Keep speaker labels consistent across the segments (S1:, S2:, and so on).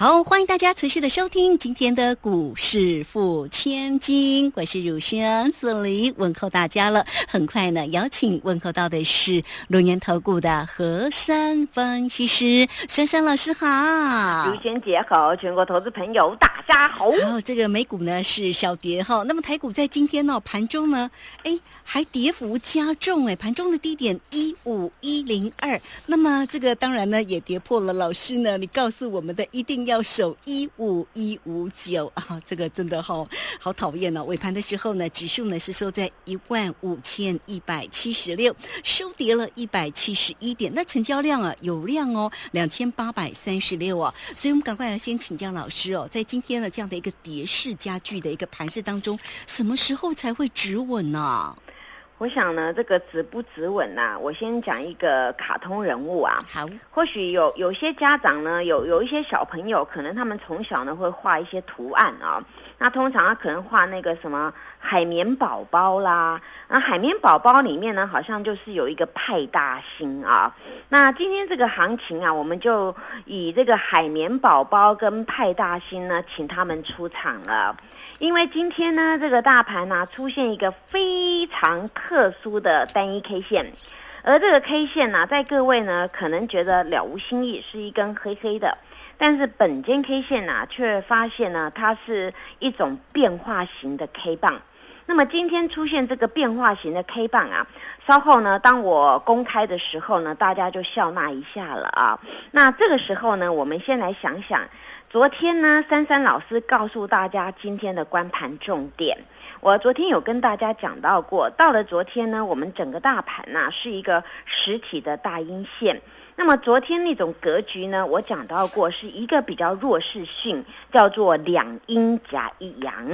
S1: 好，欢迎大家持续的收听今天的股市付千金，我是汝轩，这里问候大家了。很快呢，邀请问候到的是龙岩投顾的何山分析师，珊珊老师好，
S2: 汝轩姐好，全国投资朋友大家好。
S1: 好，这个美股呢是小跌哈，那么台股在今天呢盘中呢，哎还跌幅加重哎，盘中的低点一五一零二，那么这个当然呢也跌破了老师呢，你告诉我们的一定。要守一五一五九啊，这个真的好好讨厌哦。尾盘的时候呢，指数呢是收在一万五千一百七十六，收跌了一百七十一点。那成交量啊有量哦，两千八百三十六啊。所以我们赶快来先请教老师哦，在今天的这样的一个跌势加剧的一个盘势当中，什么时候才会止稳呢？
S2: 我想呢，这个止不止稳呐？我先讲一个卡通人物啊。
S1: 好，
S2: 或许有有些家长呢，有有一些小朋友，可能他们从小呢会画一些图案啊。那通常他可能画那个什么海绵宝宝啦，那海绵宝宝里面呢，好像就是有一个派大星啊。那今天这个行情啊，我们就以这个海绵宝宝跟派大星呢，请他们出场了。因为今天呢，这个大盘呢出现一个非常特殊的单一 K 线，而这个 K 线呢，在各位呢可能觉得了无新意，是一根黑黑的，但是本间 K 线呢，却发现呢，它是一种变化型的 K 棒。那么今天出现这个变化型的 K 棒啊，稍后呢，当我公开的时候呢，大家就笑纳一下了啊。那这个时候呢，我们先来想想。昨天呢，珊珊老师告诉大家今天的关盘重点。我昨天有跟大家讲到过，到了昨天呢，我们整个大盘呐是一个实体的大阴线。那么昨天那种格局呢，我讲到过是一个比较弱势性，叫做两阴夹一阳。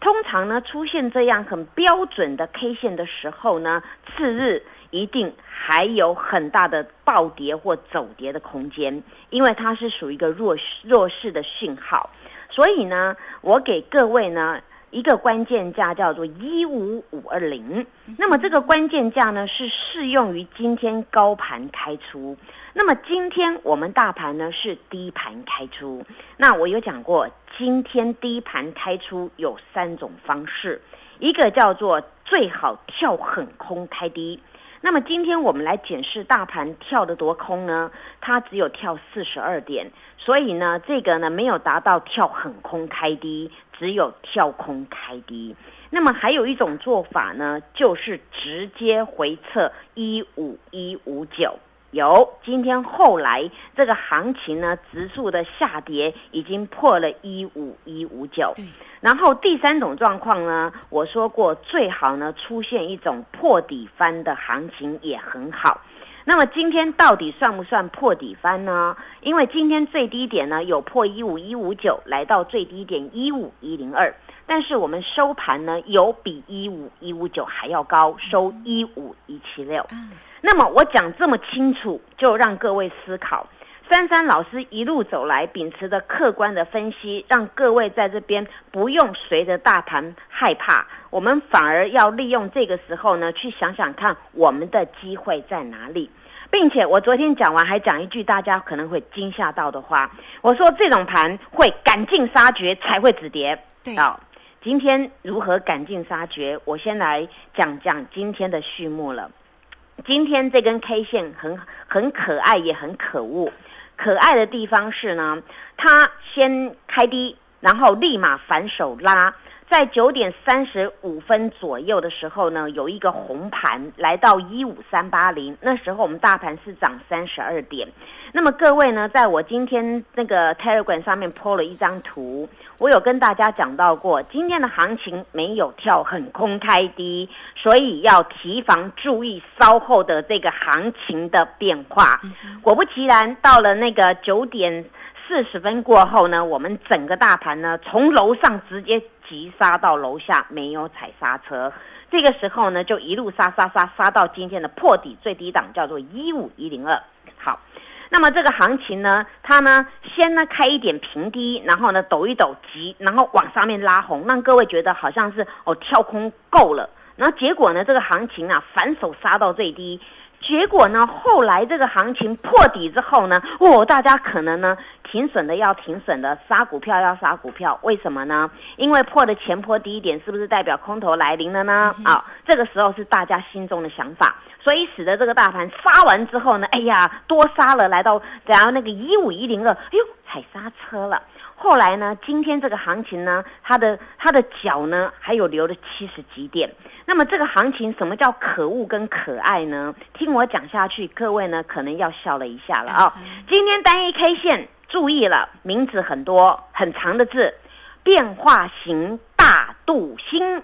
S2: 通常呢，出现这样很标准的 K 线的时候呢，次日。一定还有很大的暴跌或走跌的空间，因为它是属于一个弱弱势的讯号，所以呢，我给各位呢一个关键价叫做一五五二零，那么这个关键价呢是适用于今天高盘开出，那么今天我们大盘呢是低盘开出，那我有讲过，今天低盘开出有三种方式，一个叫做最好跳很空开低。那么今天我们来检视大盘跳得多空呢？它只有跳四十二点，所以呢，这个呢没有达到跳很空开低，只有跳空开低。那么还有一种做法呢，就是直接回测一五一五九。有今天后来这个行情呢，指数的下跌已经破了一五一五九。然后第三种状况呢，我说过最好呢出现一种破底翻的行情也很好。那么今天到底算不算破底翻呢？因为今天最低点呢有破一五一五九，来到最低点一五一零二，但是我们收盘呢有比一五一五九还要高，收一五一七六。那么我讲这么清楚，就让各位思考。珊珊老师一路走来，秉持着客观的分析，让各位在这边不用随着大盘害怕，我们反而要利用这个时候呢，去想想看我们的机会在哪里。并且我昨天讲完，还讲一句大家可能会惊吓到的话，我说这种盘会赶尽杀绝才会止跌。
S1: 好，
S2: 今天如何赶尽杀绝？我先来讲讲今天的序幕了。今天这根 K 线很很可爱，也很可恶。可爱的地方是呢，它先开低，然后立马反手拉。在九点三十五分左右的时候呢，有一个红盘来到一五三八零，那时候我们大盘是涨三十二点。那么各位呢，在我今天那个 Telegram 上面 po 了一张图，我有跟大家讲到过，今天的行情没有跳很空开低，所以要提防注意稍后的这个行情的变化。果不其然，到了那个九点四十分过后呢，我们整个大盘呢从楼上直接。急杀到楼下，没有踩刹车。这个时候呢，就一路杀杀杀杀到今天的破底最低档，叫做一五一零二。好。那么这个行情呢，它呢先呢开一点平低，然后呢抖一抖急，然后往上面拉红，让各位觉得好像是哦跳空够了，然后结果呢这个行情啊反手杀到最低。结果呢？后来这个行情破底之后呢？哦，大家可能呢停损的要停损的，杀股票要杀股票，为什么呢？因为破的前坡低点，是不是代表空头来临了呢？啊，这个时候是大家心中的想法，所以使得这个大盘杀完之后呢，哎呀，多杀了，来到然后那个一五一零二，哎呦，踩刹车了。后来呢，今天这个行情呢，它的它的脚呢，还有留了七十几点。那么这个行情什么叫可恶跟可爱呢？听我讲下去，各位呢可能要笑了一下了啊！今天单一 K 线注意了，名字很多很长的字，变化型大度星。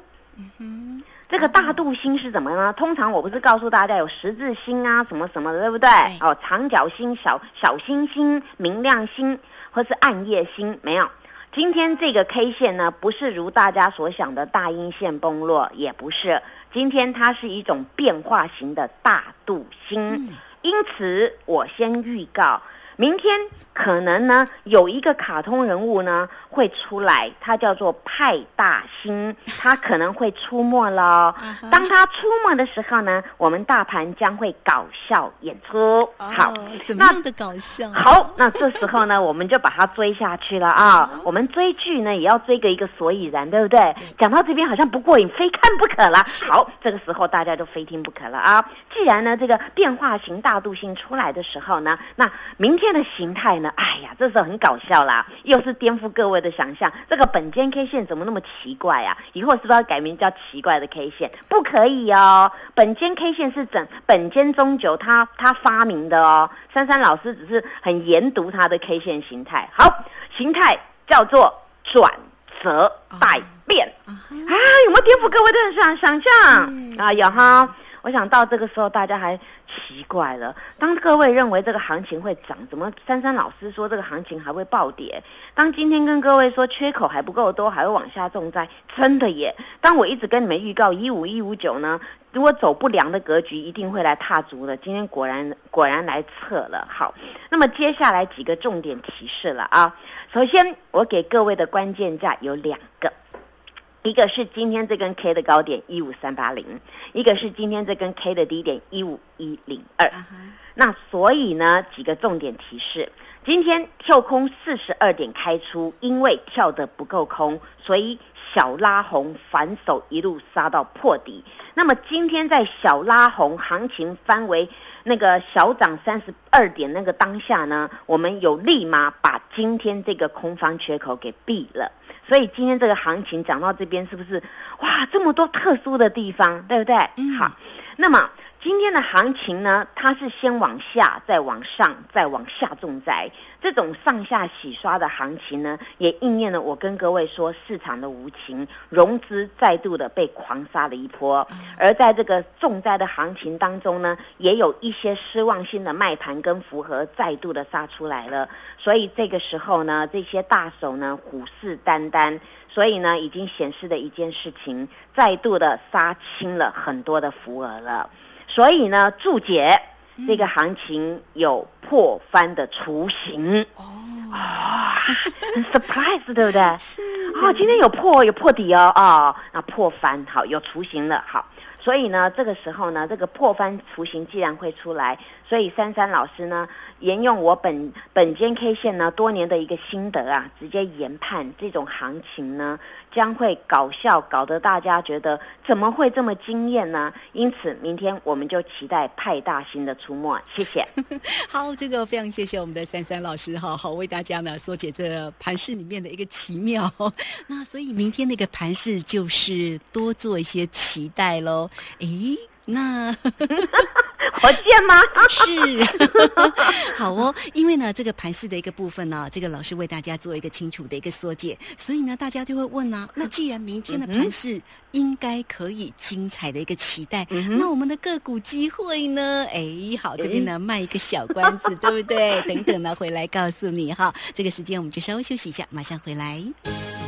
S2: 这个大肚星是怎么呢？通常我不是告诉大家有十字星啊，什么什么的，对不对？哦，长角星、小小星星、明亮星，或是暗夜星，没有。今天这个 K 线呢，不是如大家所想的大阴线崩落，也不是。今天它是一种变化型的大肚星，因此我先预告。明天可能呢有一个卡通人物呢会出来，它叫做派大星，它可能会出没了。当它出没的时候呢，我们大盘将会搞笑演出。好，
S1: 怎么样的搞笑？
S2: 好，那这时候呢，我们就把它追下去了啊。我们追剧呢也要追个一个所以然，对不对？讲到这边好像不过瘾，非看不可了。好，这个时候大家都非听不可了啊。既然呢这个变化型大度星出来的时候呢，那明天。的形态呢？哎呀，这时候很搞笑啦，又是颠覆各位的想象。这个本间 K 线怎么那么奇怪啊？以后是不是要改名叫奇怪的 K 线？不可以哦，本间 K 线是整本间中九他他发明的哦。珊珊老师只是很研读他的 K 线形态。好，形态叫做转折百变啊，有没有颠覆各位的想想象啊？有哈。我想到这个时候，大家还奇怪了。当各位认为这个行情会涨，怎么珊珊老师说这个行情还会暴跌？当今天跟各位说缺口还不够多，还会往下重灾，真的耶！当我一直跟你们预告一五一五九呢，如果走不良的格局一定会来踏足的。今天果然果然来测了。好，那么接下来几个重点提示了啊。首先，我给各位的关键价有两个。一个是今天这根 K 的高点一五三八零，一个是今天这根 K 的低点一五一零二。那所以呢，几个重点提示：今天跳空四十二点开出，因为跳得不够空，所以小拉红反手一路杀到破底。那么今天在小拉红行情翻为那个小涨三十二点那个当下呢，我们有立马把今天这个空方缺口给闭了。所以今天这个行情讲到这边，是不是哇这么多特殊的地方，对不对？好，那么。今天的行情呢，它是先往下，再往上，再往下重灾。这种上下洗刷的行情呢，也应验了我跟各位说市场的无情，融资再度的被狂杀了一波。而在这个重灾的行情当中呢，也有一些失望性的卖盘跟符合再度的杀出来了。所以这个时候呢，这些大手呢虎视眈眈，所以呢，已经显示的一件事情，再度的杀清了很多的浮额了。所以呢，注解这个行情有破翻的雏形哦，啊，surprise 对不对？
S1: 是
S2: 哦，今天有破有破底哦，哦，那破翻好有雏形了，好，所以呢，这个时候呢，这个破翻雏形既然会出来，所以珊珊老师呢。沿用我本本间 K 线呢多年的一个心得啊，直接研判这种行情呢将会搞笑，搞得大家觉得怎么会这么惊艳呢？因此，明天我们就期待派大星的出没。谢谢。
S1: 好，这个非常谢谢我们的珊珊老师哈，好为大家呢说解这盘市里面的一个奇妙。那所以明天那个盘市就是多做一些期待喽。诶。那
S2: 火箭吗？
S1: 是，好哦。因为呢，这个盘势的一个部分呢，这个老师为大家做一个清楚的一个缩解，所以呢，大家就会问啊，那既然明天的盘势应该可以精彩的一个期待，那我们的个股机会呢？哎，好，这边呢卖一个小关子，对不对？等等呢，回来告诉你哈。这个时间我们就稍微休息一下，马上回来。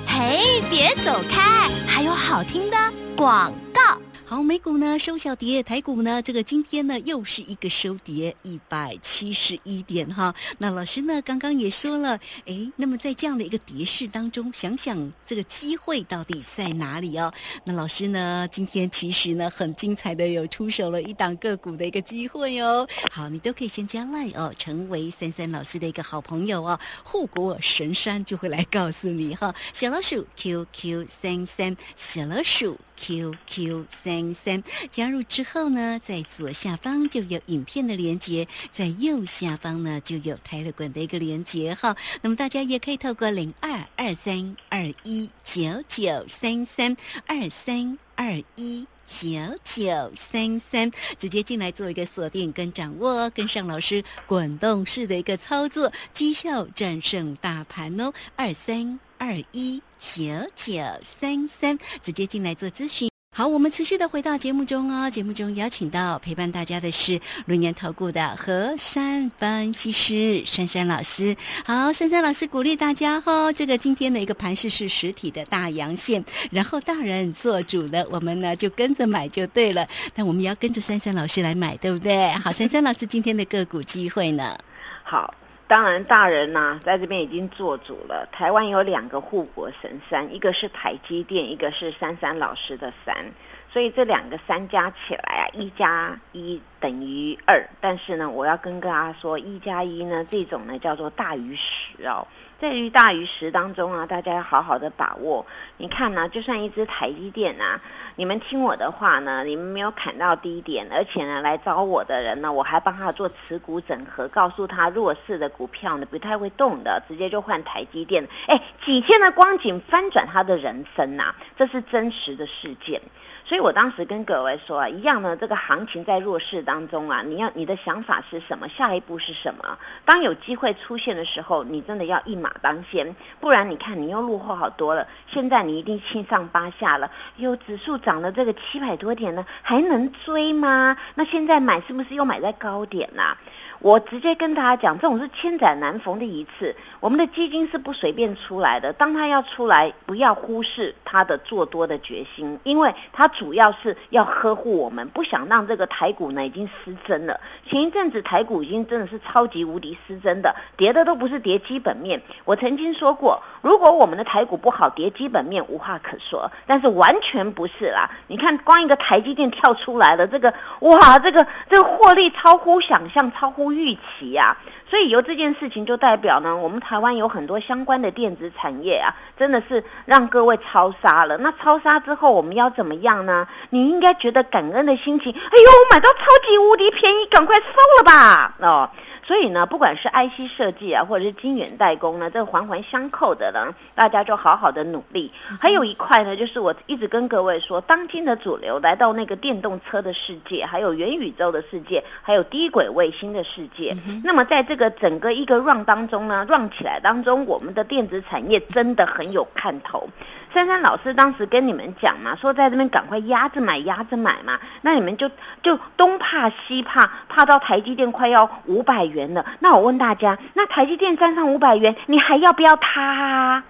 S3: 嘿，别走开，还有好听的广告。
S1: 好，美股呢收小跌，台股呢这个今天呢又是一个收跌一百七十一点哈。那老师呢刚刚也说了，哎，那么在这样的一个跌势当中，想想这个机会到底在哪里哦？那老师呢今天其实呢很精彩的有出手了一档个股的一个机会哦。好，你都可以先加 line 哦，成为三三老师的一个好朋友哦。护国神山就会来告诉你哈，小老鼠 QQ 三三，小老鼠 QQ 三。三加入之后呢，在左下方就有影片的连接，在右下方呢就有台乐馆的一个连接哈。那么大家也可以透过零二二三二一九九三三二三二一九九三三直接进来做一个锁定跟掌握，跟上老师滚动式的一个操作，绩效战胜大盘哦。二三二一九九三三直接进来做咨询。好，我们持续的回到节目中哦。节目中邀请到陪伴大家的是轮年投顾的何山分析师珊珊老师。好，珊珊老师鼓励大家哈，这个今天的一个盘势是实体的大阳线，然后大人做主的，我们呢就跟着买就对了。但我们也要跟着珊珊老师来买，对不对？好，珊珊老师今天的个股机会呢？
S2: 好。当然，大人呐，在这边已经做主了。台湾有两个护国神山，一个是台积电，一个是珊珊老师的山。所以这两个山加起来啊，一加一等于二。但是呢，我要跟大家说，一加一呢，这种呢叫做大于十哦。在于大于十当中啊，大家要好好的把握。你看呢，就算一只台积电啊，你们听我的话呢，你们没有砍到低点，而且呢，来找我的人呢，我还帮他做持股整合，告诉他弱势的股票呢不太会动的，直接就换台积电。哎，几天的光景翻转他的人生呐，这是真实的事件。所以我当时跟各位说啊，一样呢，这个行情在弱势当中啊，你要你的想法是什么？下一步是什么？当有机会出现的时候，你真的要一马当先，不然你看你又落后好多了。现在你一定七上八下了，有指数涨了这个七百多点呢，还能追吗？那现在买是不是又买在高点啦？我直接跟大家讲，这种是千载难逢的一次。我们的基金是不随便出来的，当他要出来，不要忽视他的做多的决心，因为他主要是要呵护我们，不想让这个台股呢已经失真了。前一阵子台股已经真的是超级无敌失真的，跌的都不是跌基本面。我曾经说过，如果我们的台股不好，跌基本面无话可说，但是完全不是啦。你看，光一个台积电跳出来了，这个哇，这个这个获利超乎想象，超乎。预期呀，所以由这件事情就代表呢，我们台湾有很多相关的电子产业啊，真的是让各位超杀了。那超杀之后，我们要怎么样呢？你应该觉得感恩的心情，哎呦，买到超级无敌便宜，赶快收了吧，哦。所以呢，不管是 IC 设计啊，或者是晶圆代工呢，这环环相扣的呢，大家就好好的努力。还有一块呢，就是我一直跟各位说，当今的主流来到那个电动车的世界，还有元宇宙的世界，还有低轨卫星的世界。那么在这个整个一个 run 当中呢，run 起来当中，我们的电子产业真的很有看头。珊珊老师当时跟你们讲嘛，说在这边赶快压着买，压着买嘛。那你们就就东怕西怕，怕到台积电快要五百元了。那我问大家，那台积电站上五百元，你还要不要它啊？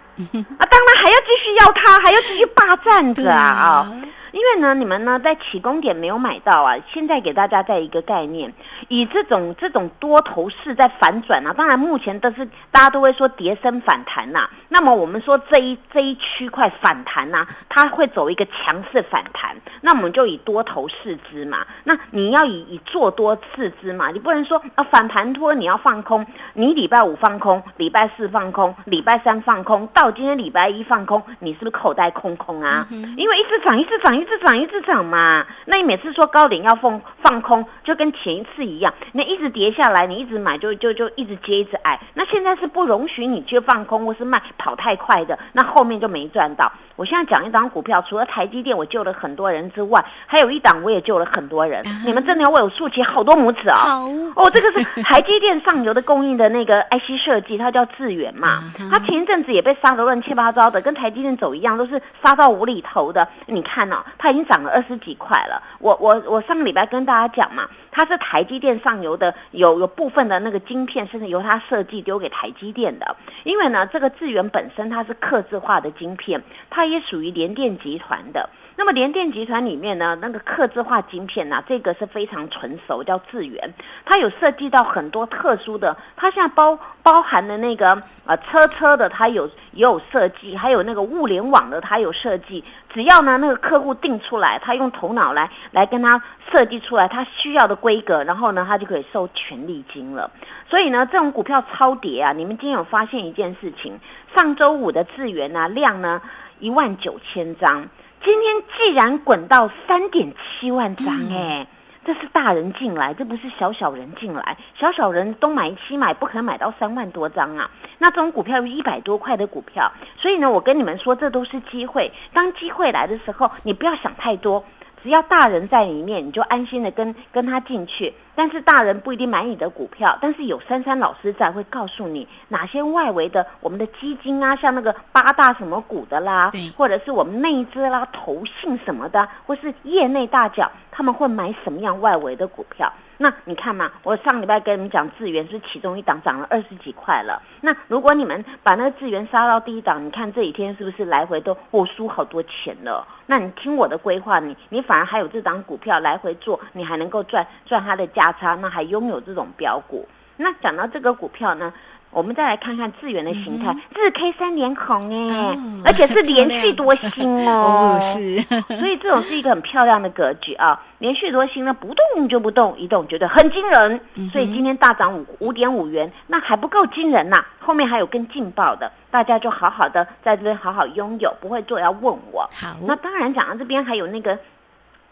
S2: 啊，当然还要继续要它，还要继续霸占着啊！因为呢，你们呢在起攻点没有买到啊，现在给大家再一个概念，以这种这种多头势在反转啊，当然目前都是大家都会说跌升反弹呐。那么我们说这一这一区块反弹呐，它会走一个强势反弹，那我们就以多头试之嘛。那你要以以做多试之嘛，你不能说啊反弹托你要放空，你礼拜五放空，礼拜四放空，礼拜三放空，到今天礼拜一放空，你是不是口袋空空啊？因为一直涨，一直涨。一直涨，一直涨嘛。那你每次说高点要放放空，就跟前一次一样。你一直跌下来，你一直买，就就就一直接，一直挨。那现在是不容许你去放空或是卖跑太快的，那后面就没赚到。我现在讲一档股票，除了台积电我救了很多人之外，还有一档我也救了很多人。你们真的要为我竖起好多拇指啊！哦，这个是台积电上游的供应的那个 IC 设计，它叫智源嘛。它前一阵子也被杀得乱七八糟的，跟台积电走一样，都是杀到无厘头的。你看哦，它已经涨了二十几块了。我我我上个礼拜跟大家讲嘛。它是台积电上游的，有有部分的那个晶片，甚至由它设计丢给台积电的。因为呢，这个智源本身它是刻字化的晶片，它也属于联电集团的。那么联电集团里面呢，那个刻字化晶片呢、这个是非常纯熟，叫智源，它有涉及到很多特殊的，它现在包包含的那个呃车车的，它有也有设计，还有那个物联网的，它有设计。只要呢那个客户定出来，他用头脑来来跟他设计出来他需要的规格，然后呢他就可以收权利金了。所以呢这种股票超跌啊，你们今天有发现一件事情？上周五的智源呢量呢一万九千张，今天既然滚到三点七万张、哎、这是大人进来，这不是小小人进来。小小人东买西买，不可能买到三万多张啊。那这种股票有一百多块的股票，所以呢，我跟你们说，这都是机会。当机会来的时候，你不要想太多，只要大人在里面，你就安心的跟跟他进去。但是大人不一定买你的股票，但是有珊珊老师在，会告诉你哪些外围的我们的基金啊，像那个八大什么股的啦，或者是我们内资啦、投信什么的，或是业内大脚，他们会买什么样外围的股票？那你看嘛，我上礼拜跟你们讲智源是其中一档涨了二十几块了。那如果你们把那个智源杀到第一档，你看这几天是不是来回都我输好多钱了？那你听我的规划，你你反而还有这档股票来回做，你还能够赚赚它的价差，那还拥有这种标股。那讲到这个股票呢，我们再来看看智源的形态，日 K 三连红哎、
S1: 哦
S2: 而且是连续多星哦，
S1: 哦，是，
S2: 所以这种是一个很漂亮的格局啊，连续多星呢，不动就不动，一动觉得很惊人，所以今天大涨五五点五元，那还不够惊人呐、后面还有更劲爆的，大家就好好的在这边好好拥有，不会做要问我。
S1: 好，
S2: 那当然讲到这边还有那个。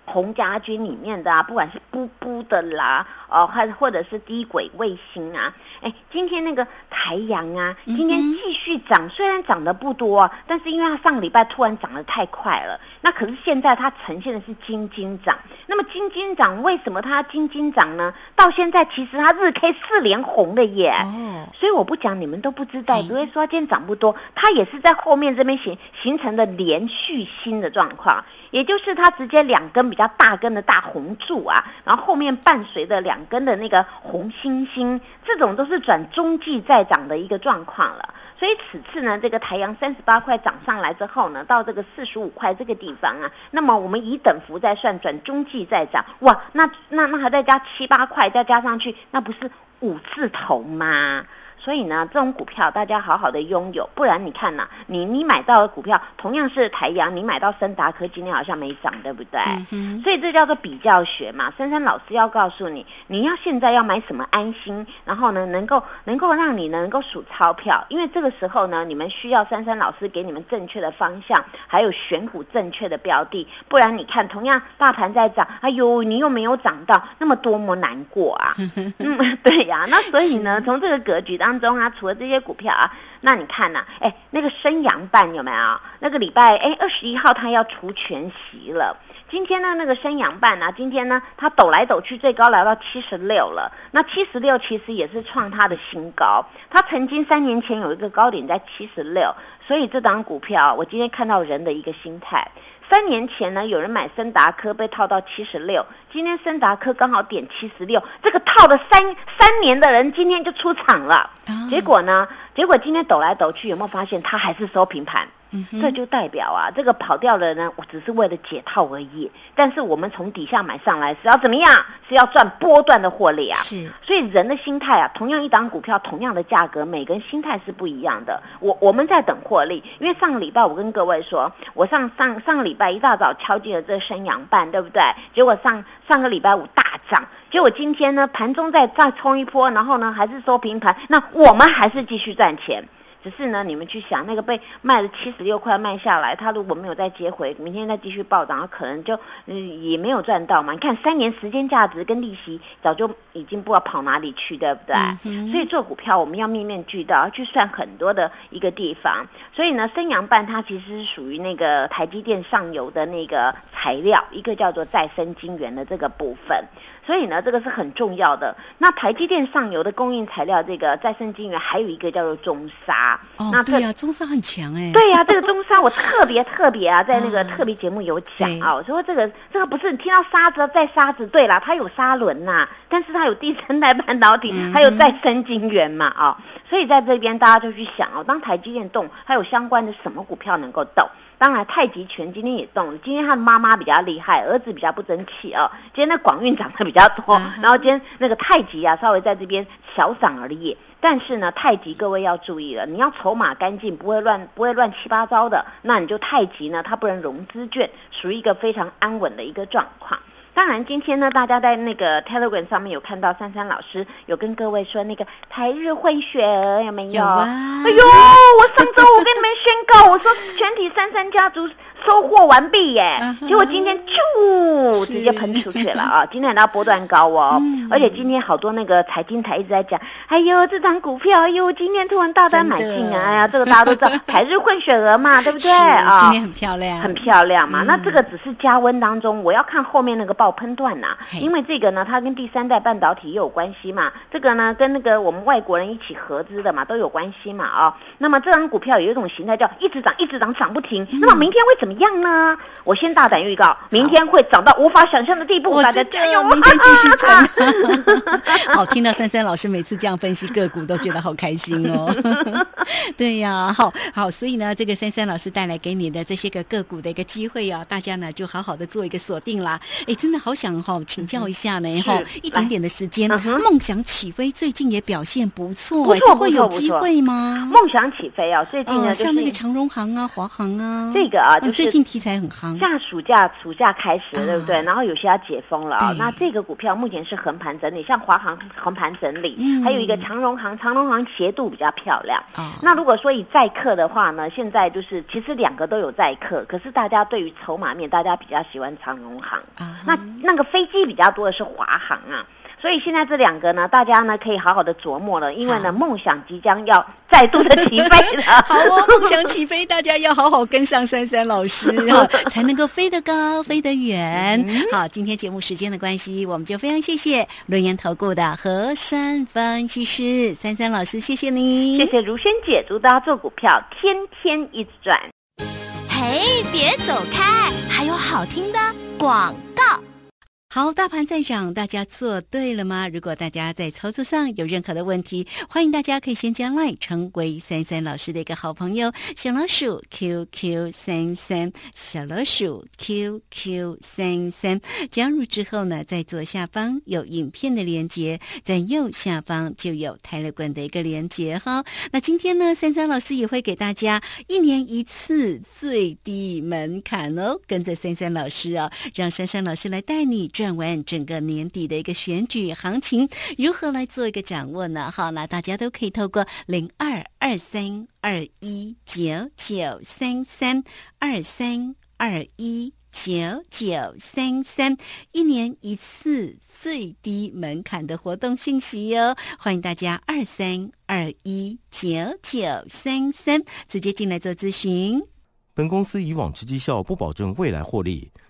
S2: 红家军里面的啊，不管是布布的啦，哦，还或者是低轨卫星啊，哎，今天那个台阳啊，今天继续涨，虽然涨得不多、啊，但是因为它上个礼拜突然涨得太快了，那可是现在它呈现的是金金涨。那么金金涨为什么它金金涨呢？到现在其实它日 K 四连红的耶。
S1: 哦，
S2: 所以我不讲，你们都不知道，
S1: 嗯
S2: 只会说今天涨不多，它也是在后面这边形形成的连续新的状况，也就是它直接两根比较大根的大红柱啊，然后后面伴随着两根的那个红星星，这种都是转中继再涨的一个状况了。所以此次呢，这个台阳三十八块涨上来之后呢，到这个四十五块这个地方啊，那么我们以等幅再算，转中继再涨，哇，那那那还再加七八块，再加上去，那不是五字头吗？所以呢，这种股票大家好好的拥有，不然你看呐、你你买到的股票同样是台阳，你买到森达科今天好像没涨，对不对？
S1: 嗯，
S2: 所以这叫做比较学嘛。珊珊老师要告诉你，你要现在要买什么安心，然后呢，能够能够让你能够数钞票，因为这个时候呢，你们需要珊珊老师给你们正确的方向，还有选股正确的标的，不然你看同样大盘在涨，哎呦，你又没有涨到，那么多么难过啊！嗯，对呀、那所以呢，从这个格局当当中啊，除了这些股票啊，那你看呐、哎，那个升阳办有没有？那个礼拜哎，二十一号它要除全息了。今天呢，那个升阳办呢，今天呢，它抖来抖去，最高来到七十六了。那七十六其实也是创它的新高，它曾经三年前有一个高点在七十六，所以这档股票，我今天看到人的一个心态。三年前呢，有人买森达科被套到七十六，今天森达科刚好点七十六，这个套了三三年的人今天就出场了。
S1: 啊
S2: 结果呢？结果今天抖来抖去，有没有发现它还是收平盘？
S1: 嗯
S2: 这就代表啊，这个跑掉的人呢，我只是为了解套而已。但是我们从底下买上来是要怎么样？是要赚波段的获利啊。
S1: 是，
S2: 所以人的心态啊，同样一档股票，同样的价格，每个人心态是不一样的。我我们在等获利，因为上个礼拜我跟各位说，我上上上个礼拜一大早敲进了这升阳半，对不对？结果上上个礼拜五大涨，结果今天呢盘中再再冲一波，然后呢还是收平盘，那我们还是继续赚钱。只是呢，你们去想那个被卖了七十六块卖下来，他如果没有再接回，明天再继续暴涨，他可能就嗯也没有赚到嘛。你看三年时间价值跟利息早就已经不知道跑哪里去，对不对？
S1: 嗯
S2: 所以做股票我们要面面俱到，要去算很多的一个地方。所以呢，升阳办它其实是属于那个台积电上游的那个材料，一个叫做再生晶圆的这个部分。所以呢，这个是很重要的。那台积电上游的供应材料，这个再生晶圆，还有一个叫做中沙。
S1: 哦，
S2: 那这
S1: 对呀，中沙很强哎，
S2: 对呀、这个中沙我特别特别啊，在那个
S1: 嗯
S2: 特别节目有讲
S1: 对
S2: 啊，我说这个这个不是你听到沙子再沙子，对啦，它有砂轮呐、但是它有第三代半导体，
S1: 嗯
S2: 还有再生晶圆嘛啊、所以在这边大家就去想哦，当台积电动，还有相关的什么股票能够动？当然太极拳今天也动了，今天他的妈妈比较厉害，儿子比较不争气哦。今天的广运涨得比较多，然后今天那个太极啊，稍微在这边小涨而已。但是呢，太极各位要注意了，你要筹码干净，不会乱，不会乱七八糟的，那你就太极呢，它不能融资券，属于一个非常安稳的一个状况。当然，今天呢，大家在那个 Telegram 上面有看到珊珊老师有跟各位说那个台日混血儿有没有？
S1: 有啊。
S2: 哎呦，我上周我跟你们宣告，我说全体珊珊家族。收获完毕耶，结果今天就直接喷出去了啊！今天还要波段高哦，而且今天好多那个财经台一直在讲，哎呦这张股票，哎呦今天突然大单买进啊！哎呀，这个大家都知道，台日混血儿嘛，对不对
S1: 啊？今天很漂亮，
S2: 很漂亮嘛。那这个只是加温当中，我要看后面那个爆喷段呐，因为这个呢，它跟第三代半导体也有关系嘛。这个呢，跟那个我们外国人一起合资的嘛，都有关系嘛啊。那么这张股票有一种形态叫一直涨，一直涨，涨不停。那么明天会怎？怎么样呢？我先大胆预告，明天会涨到无法想象的地步。
S1: 大家加油！明天继续看。好，听到珊珊老师每次这样分析个股，都觉得好开心哦。对呀，好好，所以呢，这个珊珊老师带来给你的这些个个股的一个机会啊，大家呢就好好的做一个锁定啦。哎，真的好想哈请教一下呢哈，一点点的时间，梦想起飞最近也表现不错，
S2: 不错
S1: 会有机会吗？
S2: 梦想起飞啊，最近呢，
S1: 像那个长荣行啊、华航啊，
S2: 这个啊，就是。
S1: 最近题材很夯，
S2: 下暑假暑假开始，对不对？然后有些要解封了啊。那这个股票目前是横盘整理，像华航横盘整理，还有一个长荣航，长荣航斜度比较漂亮。那如果说以载客的话呢，现在就是其实两个都有载客，可是大家对于筹码面，大家比较喜欢长荣航。那那个飞机比较多的是华航啊。所以现在这两个呢，大家呢可以好好的琢磨了，因为呢梦想即将要再度的起飞了。
S1: 好哦，梦想起飞，大家要好好跟上珊珊老师 哈，才能够飞得高，飞得远。好，今天节目时间的关系，我们就非常谢谢轮研投顾的和山分析师珊珊老师，谢谢你，
S2: 谢谢如萱姐，祝大家做股票天天一直赚。
S3: 嘿，别走开，还有好听的广告。
S1: 好，大盘在涨，大家做对了吗？如果大家在操作上有任何的问题，欢迎大家可以先加 line 成为三三老师的一个好朋友，小老鼠 QQ 三三，小老鼠 QQ 三三。加入之后呢，在左下方有影片的连接，在右下方就有泰勒管的一个连接哈。那今天呢，三三老师也会给大家一年一次最低门槛哦，跟着三三老师哦，让珊珊老师来带你赚。转完整个年底的一个选举行情，如何来做一个掌握呢？好，那大家都可以透过零二二三二一九九三三二三二一九九三三一年一次最低门槛的活动信息哟，欢迎大家二三二一九九三三直接进来做咨询。
S4: 本公司以往之绩效不保证未来获利。